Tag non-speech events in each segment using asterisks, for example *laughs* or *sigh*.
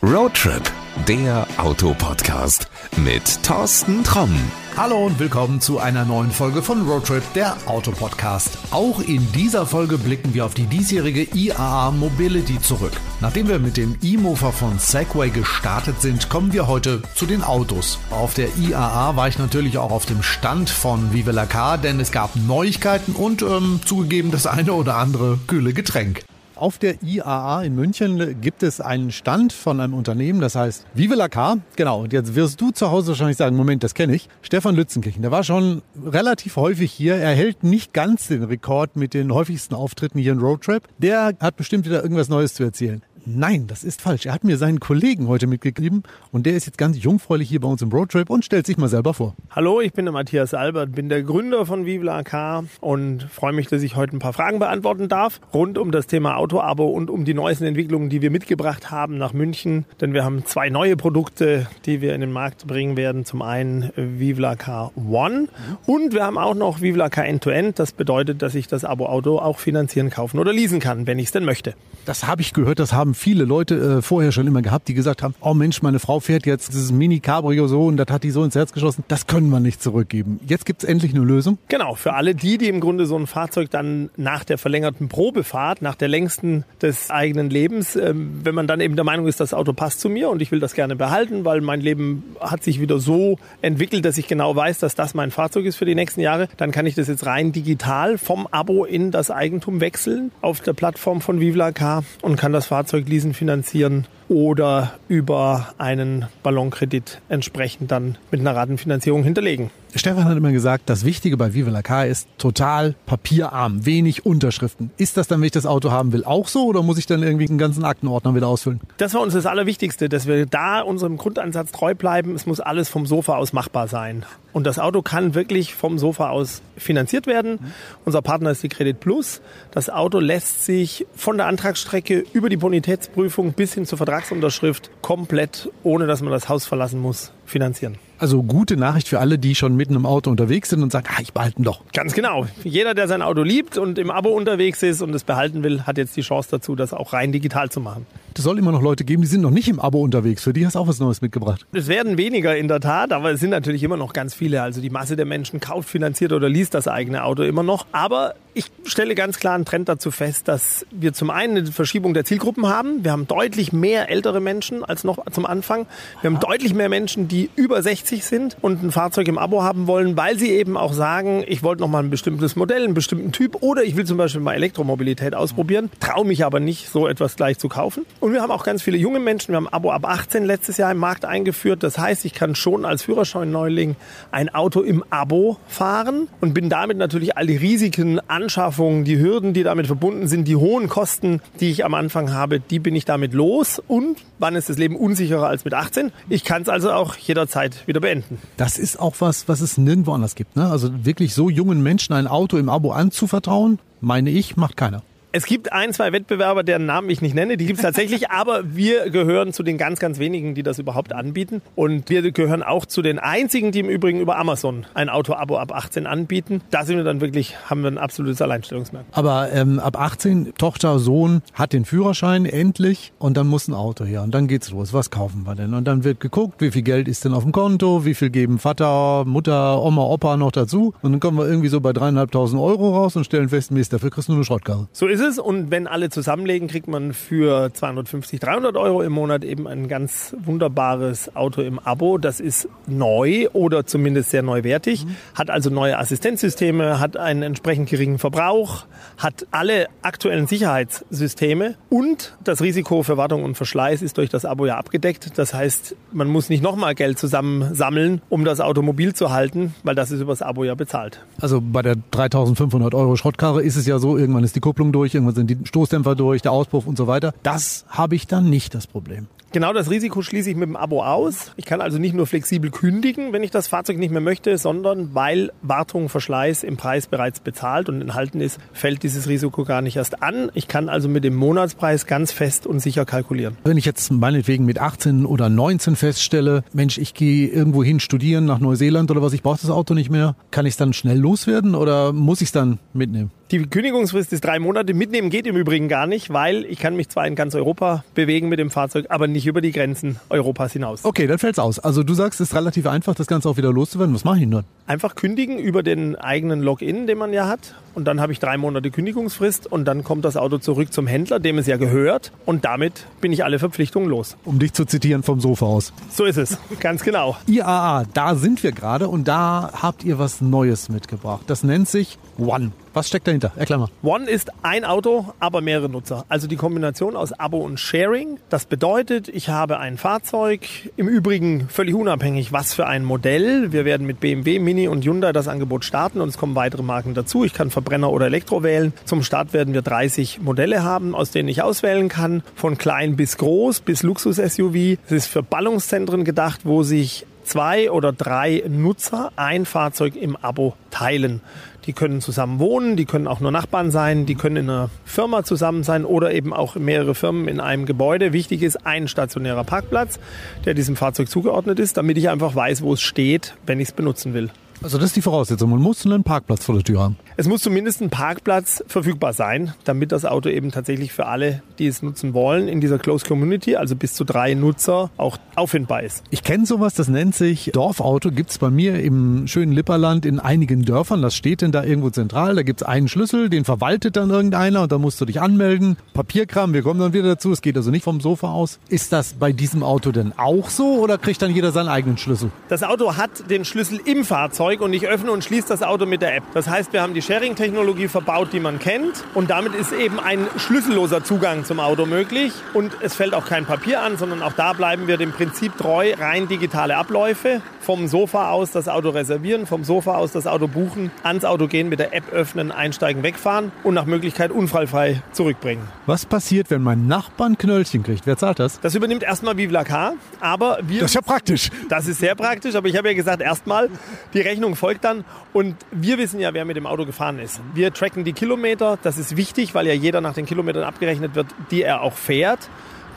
Roadtrip, der Autopodcast mit Thorsten Tromm. Hallo und willkommen zu einer neuen Folge von Roadtrip, der Autopodcast. Auch in dieser Folge blicken wir auf die diesjährige IAA Mobility zurück. Nachdem wir mit dem E-Mover von Segway gestartet sind, kommen wir heute zu den Autos. Auf der IAA war ich natürlich auch auf dem Stand von Vive la Car, denn es gab Neuigkeiten und ähm, zugegeben das eine oder andere kühle Getränk. Auf der IAA in München gibt es einen Stand von einem Unternehmen, das heißt Vive la Car. Genau, und jetzt wirst du zu Hause wahrscheinlich sagen, Moment, das kenne ich. Stefan Lützenkirchen, der war schon relativ häufig hier. Er hält nicht ganz den Rekord mit den häufigsten Auftritten hier in Roadtrip. Der hat bestimmt wieder irgendwas Neues zu erzählen. Nein, das ist falsch. Er hat mir seinen Kollegen heute mitgegeben und der ist jetzt ganz jungfräulich hier bei uns im Roadtrip und stellt sich mal selber vor. Hallo, ich bin der Matthias Albert, bin der Gründer von Vive la Car und freue mich, dass ich heute ein paar Fragen beantworten darf rund um das Thema Auto-Abo und um die neuesten Entwicklungen, die wir mitgebracht haben nach München. Denn wir haben zwei neue Produkte, die wir in den Markt bringen werden. Zum einen Vive la Car One und wir haben auch noch Vive la Car End-to-End. Das bedeutet, dass ich das Abo-Auto auch finanzieren, kaufen oder leasen kann, wenn ich es denn möchte. Das habe ich gehört, das haben viele Leute äh, vorher schon immer gehabt, die gesagt haben, oh Mensch, meine Frau fährt jetzt dieses Mini-Cabrio so und das hat die so ins Herz geschossen. Das können wir nicht zurückgeben. Jetzt gibt es endlich eine Lösung. Genau, für alle die, die im Grunde so ein Fahrzeug dann nach der verlängerten Probefahrt, nach der längsten des eigenen Lebens, äh, wenn man dann eben der Meinung ist, das Auto passt zu mir und ich will das gerne behalten, weil mein Leben hat sich wieder so entwickelt, dass ich genau weiß, dass das mein Fahrzeug ist für die nächsten Jahre, dann kann ich das jetzt rein digital vom Abo in das Eigentum wechseln auf der Plattform von Vivla Car und kann das Fahrzeug leasen, finanzieren oder über einen Ballonkredit entsprechend dann mit einer Ratenfinanzierung hinterlegen. Stefan hat immer gesagt, das Wichtige bei Viva la Car ist total papierarm, wenig Unterschriften. Ist das dann, wenn ich das Auto haben will, auch so oder muss ich dann irgendwie einen ganzen Aktenordner wieder ausfüllen? Das war uns das Allerwichtigste, dass wir da unserem Grundansatz treu bleiben. Es muss alles vom Sofa aus machbar sein. Und das Auto kann wirklich vom Sofa aus finanziert werden. Mhm. Unser Partner ist die Credit Plus. Das Auto lässt sich von der Antragsstrecke über die Bonitätsprüfung bis hin zur Vertragsunterschrift komplett, ohne dass man das Haus verlassen muss, finanzieren. Also gute Nachricht für alle, die schon mitten im Auto unterwegs sind und sagen, ah, ich behalte ihn doch. Ganz genau. Jeder, der sein Auto liebt und im Abo unterwegs ist und es behalten will, hat jetzt die Chance dazu, das auch rein digital zu machen. Es soll immer noch Leute geben, die sind noch nicht im Abo unterwegs. Für die hast du auch was Neues mitgebracht. Es werden weniger in der Tat, aber es sind natürlich immer noch ganz viele. Also die Masse der Menschen kauft, finanziert oder liest das eigene Auto immer noch. Aber ich stelle ganz klar einen Trend dazu fest, dass wir zum einen eine Verschiebung der Zielgruppen haben. Wir haben deutlich mehr ältere Menschen als noch zum Anfang. Wir haben deutlich mehr Menschen, die über 60 sind und ein Fahrzeug im Abo haben wollen, weil sie eben auch sagen, ich wollte noch mal ein bestimmtes Modell, einen bestimmten Typ oder ich will zum Beispiel mal Elektromobilität ausprobieren, traue mich aber nicht, so etwas gleich zu kaufen. Und wir haben auch ganz viele junge Menschen. Wir haben Abo ab 18 letztes Jahr im Markt eingeführt. Das heißt, ich kann schon als Führerschein-Neuling ein Auto im Abo fahren und bin damit natürlich all die Risiken an Anschaffung, die Hürden, die damit verbunden sind, die hohen Kosten, die ich am Anfang habe, die bin ich damit los. Und wann ist das Leben unsicherer als mit 18? Ich kann es also auch jederzeit wieder beenden. Das ist auch was, was es nirgendwo anders gibt. Ne? Also wirklich so jungen Menschen ein Auto im Abo anzuvertrauen, meine ich, macht keiner. Es gibt ein, zwei Wettbewerber, deren Namen ich nicht nenne, die gibt es tatsächlich, *laughs* aber wir gehören zu den ganz, ganz wenigen, die das überhaupt anbieten. Und wir gehören auch zu den einzigen, die im Übrigen über Amazon ein Auto-Abo ab 18 anbieten. Da sind wir dann wirklich, haben wir ein absolutes Alleinstellungsmerkmal. Aber ähm, ab 18, Tochter, Sohn hat den Führerschein endlich und dann muss ein Auto her und dann geht's los. Was kaufen wir denn? Und dann wird geguckt, wie viel Geld ist denn auf dem Konto, wie viel geben Vater, Mutter, Oma, Opa noch dazu. Und dann kommen wir irgendwie so bei dreieinhalbtausend Euro raus und stellen fest, Mist, dafür kriegst du nur eine Schrottkarre. So ist ist es. Und wenn alle zusammenlegen, kriegt man für 250, 300 Euro im Monat eben ein ganz wunderbares Auto im Abo. Das ist neu oder zumindest sehr neuwertig, mhm. hat also neue Assistenzsysteme, hat einen entsprechend geringen Verbrauch, hat alle aktuellen Sicherheitssysteme und das Risiko für Wartung und Verschleiß ist durch das Abo ja abgedeckt. Das heißt, man muss nicht nochmal Geld zusammensammeln, um das Automobil zu halten, weil das ist über das Abo ja bezahlt. Also bei der 3500 Euro Schrottkarre ist es ja so, irgendwann ist die Kupplung durch durch, irgendwann sind die Stoßdämpfer durch, der Auspuff und so weiter. Das habe ich dann nicht das Problem. Genau das Risiko schließe ich mit dem Abo aus. Ich kann also nicht nur flexibel kündigen, wenn ich das Fahrzeug nicht mehr möchte, sondern weil Wartung, Verschleiß im Preis bereits bezahlt und enthalten ist, fällt dieses Risiko gar nicht erst an. Ich kann also mit dem Monatspreis ganz fest und sicher kalkulieren. Wenn ich jetzt meinetwegen mit 18 oder 19 feststelle, Mensch, ich gehe irgendwo hin studieren nach Neuseeland oder was, ich brauche das Auto nicht mehr, kann ich es dann schnell loswerden oder muss ich es dann mitnehmen? Die Kündigungsfrist ist drei Monate. Mitnehmen geht im Übrigen gar nicht, weil ich kann mich zwar in ganz Europa bewegen mit dem Fahrzeug, aber nicht über die Grenzen Europas hinaus. Okay, dann fällt's aus. Also du sagst, es ist relativ einfach, das Ganze auch wieder loszuwerden. Was mache ich denn dann? Einfach kündigen über den eigenen Login, den man ja hat. Und dann habe ich drei Monate Kündigungsfrist und dann kommt das Auto zurück zum Händler, dem es ja gehört. Und damit bin ich alle Verpflichtungen los. Um dich zu zitieren vom Sofa aus. So ist es, ganz genau. IAA, da sind wir gerade und da habt ihr was Neues mitgebracht. Das nennt sich One. Was steckt dahinter? Erklär mal. One ist ein Auto, aber mehrere Nutzer. Also die Kombination aus Abo und Sharing. Das bedeutet, ich habe ein Fahrzeug, im Übrigen völlig unabhängig, was für ein Modell. Wir werden mit BMW, Mini und Hyundai das Angebot starten und es kommen weitere Marken dazu. Ich kann Verbrenner oder Elektro wählen. Zum Start werden wir 30 Modelle haben, aus denen ich auswählen kann. Von klein bis groß, bis Luxus-SUV. Es ist für Ballungszentren gedacht, wo sich zwei oder drei Nutzer ein Fahrzeug im Abo teilen. Die können zusammen wohnen, die können auch nur Nachbarn sein, die können in einer Firma zusammen sein oder eben auch mehrere Firmen in einem Gebäude. Wichtig ist ein stationärer Parkplatz, der diesem Fahrzeug zugeordnet ist, damit ich einfach weiß, wo es steht, wenn ich es benutzen will. Also das ist die Voraussetzung. Man muss einen Parkplatz vor der Tür haben. Es muss zumindest ein Parkplatz verfügbar sein, damit das Auto eben tatsächlich für alle, die es nutzen wollen, in dieser Close Community, also bis zu drei Nutzer, auch auffindbar ist. Ich kenne sowas, das nennt sich Dorfauto. Gibt's bei mir im schönen Lipperland in einigen Dörfern. Das steht denn da irgendwo zentral. Da gibt's einen Schlüssel, den verwaltet dann irgendeiner und da musst du dich anmelden. Papierkram, wir kommen dann wieder dazu. Es geht also nicht vom Sofa aus. Ist das bei diesem Auto denn auch so oder kriegt dann jeder seinen eigenen Schlüssel? Das Auto hat den Schlüssel im Fahrzeug und ich öffne und schließe das Auto mit der App. Das heißt, wir haben die Sharing-Technologie verbaut, die man kennt und damit ist eben ein schlüsselloser Zugang zum Auto möglich und es fällt auch kein Papier an, sondern auch da bleiben wir dem Prinzip treu, rein digitale Abläufe. Vom Sofa aus das Auto reservieren, vom Sofa aus das Auto buchen, ans Auto gehen, mit der App öffnen, einsteigen, wegfahren und nach Möglichkeit unfallfrei zurückbringen. Was passiert, wenn mein Nachbar ein Knöllchen kriegt? Wer zahlt das? Das übernimmt erstmal Vivla Car, aber wir... Das ist ja praktisch. Das ist sehr praktisch, aber ich habe ja gesagt, erstmal, die Rechnung folgt dann und wir wissen ja, wer mit dem Auto gefahren ist. Wir tracken die Kilometer, das ist wichtig, weil ja jeder nach den Kilometern abgerechnet wird, die er auch fährt.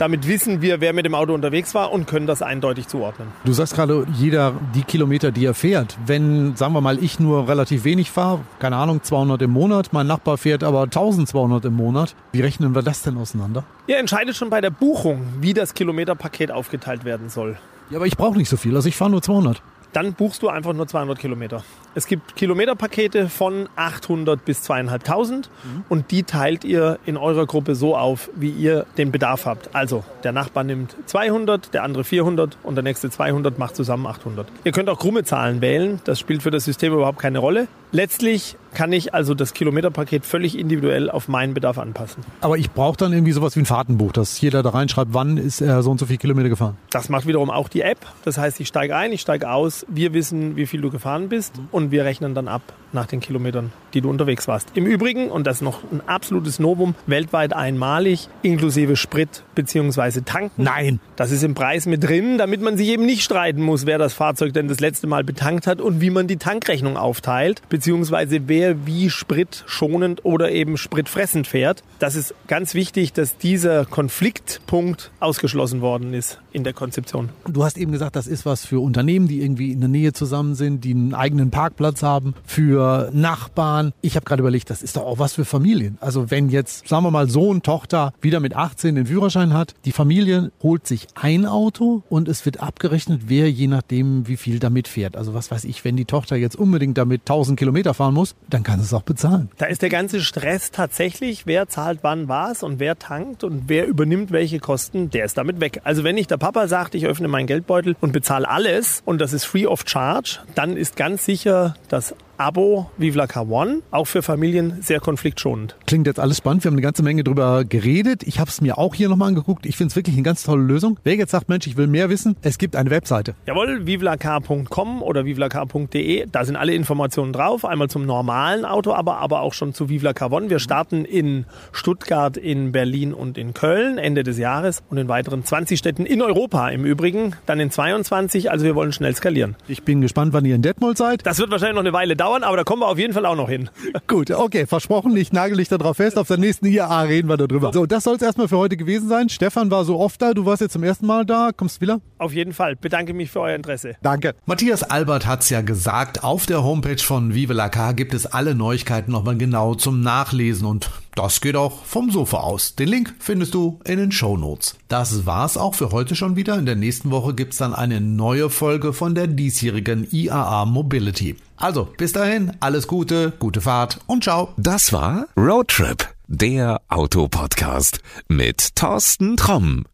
Damit wissen wir, wer mit dem Auto unterwegs war und können das eindeutig zuordnen. Du sagst gerade, jeder die Kilometer, die er fährt. Wenn, sagen wir mal, ich nur relativ wenig fahre, keine Ahnung, 200 im Monat, mein Nachbar fährt aber 1200 im Monat, wie rechnen wir das denn auseinander? Ihr entscheidet schon bei der Buchung, wie das Kilometerpaket aufgeteilt werden soll. Ja, aber ich brauche nicht so viel, also ich fahre nur 200. Dann buchst du einfach nur 200 Kilometer. Es gibt Kilometerpakete von 800 bis 2500 mhm. und die teilt ihr in eurer Gruppe so auf, wie ihr den Bedarf habt. Also der Nachbar nimmt 200, der andere 400 und der nächste 200 macht zusammen 800. Ihr könnt auch krumme Zahlen wählen, das spielt für das System überhaupt keine Rolle. Letztlich kann ich also das Kilometerpaket völlig individuell auf meinen Bedarf anpassen. Aber ich brauche dann irgendwie sowas wie ein Fahrtenbuch, dass jeder da reinschreibt, wann ist er so und so viele Kilometer gefahren. Das macht wiederum auch die App. Das heißt, ich steige ein, ich steige aus, wir wissen, wie viel du gefahren bist und wir rechnen dann ab nach den Kilometern, die du unterwegs warst. Im Übrigen, und das ist noch ein absolutes Novum, weltweit einmalig, inklusive Sprit bzw. Tanken. Nein. Das ist im Preis mit drin, damit man sich eben nicht streiten muss, wer das Fahrzeug denn das letzte Mal betankt hat und wie man die Tankrechnung aufteilt, beziehungsweise wer wie spritschonend oder eben spritfressend fährt. Das ist ganz wichtig, dass dieser Konfliktpunkt ausgeschlossen worden ist in der Konzeption. Du hast eben gesagt, das ist was für Unternehmen, die irgendwie in der Nähe zusammen sind, die einen eigenen Parkplatz haben, für Nachbarn. Ich habe gerade überlegt, das ist doch auch was für Familien. Also wenn jetzt, sagen wir mal, Sohn, Tochter wieder mit 18 den Führerschein hat, die Familie holt sich ein Auto und es wird abgerechnet, wer je nachdem, wie viel damit fährt. Also was weiß ich, wenn die Tochter jetzt unbedingt damit 1000 Kilometer fahren muss, dann kann es auch bezahlen. Da ist der ganze Stress tatsächlich, wer zahlt wann was und wer tankt und wer übernimmt welche Kosten, der ist damit weg. Also wenn ich der Papa sagt, ich öffne meinen Geldbeutel und bezahle alles und das ist free of charge, dann ist ganz sicher das Abo Car One, auch für Familien sehr konfliktschonend. Klingt jetzt alles spannend. Wir haben eine ganze Menge drüber geredet. Ich habe es mir auch hier nochmal angeguckt. Ich finde es wirklich eine ganz tolle Lösung. Wer jetzt sagt, Mensch, ich will mehr wissen, es gibt eine Webseite. Jawohl, vivlacar.com oder vivlacar.de. Da sind alle Informationen drauf. Einmal zum normalen Auto, aber, aber auch schon zu Car One. Wir starten in Stuttgart, in Berlin und in Köln Ende des Jahres und in weiteren 20 Städten in Europa im Übrigen. Dann in 22. Also wir wollen schnell skalieren. Ich bin gespannt, wann ihr in Detmold seid. Das wird wahrscheinlich noch eine Weile dauern, aber da kommen wir auf jeden Fall auch noch hin. *laughs* Gut, okay, versprochen, ich nagel dich darauf fest. Auf der nächsten IAA reden wir darüber. So, das soll es erstmal für heute gewesen sein. Stefan war so oft da, du warst jetzt zum ersten Mal da, kommst wieder? Auf jeden Fall. Bedanke mich für euer Interesse. Danke. Matthias Albert hat's ja gesagt, auf der Homepage von Vive la Car gibt es alle Neuigkeiten nochmal genau zum Nachlesen und das geht auch vom Sofa aus. Den Link findest du in den Show Notes. Das war's auch für heute schon wieder. In der nächsten Woche gibt's dann eine neue Folge von der diesjährigen IAA Mobility. Also, bis dahin, alles Gute, gute Fahrt und ciao. Das war Roadtrip, der Autopodcast mit Thorsten Tromm.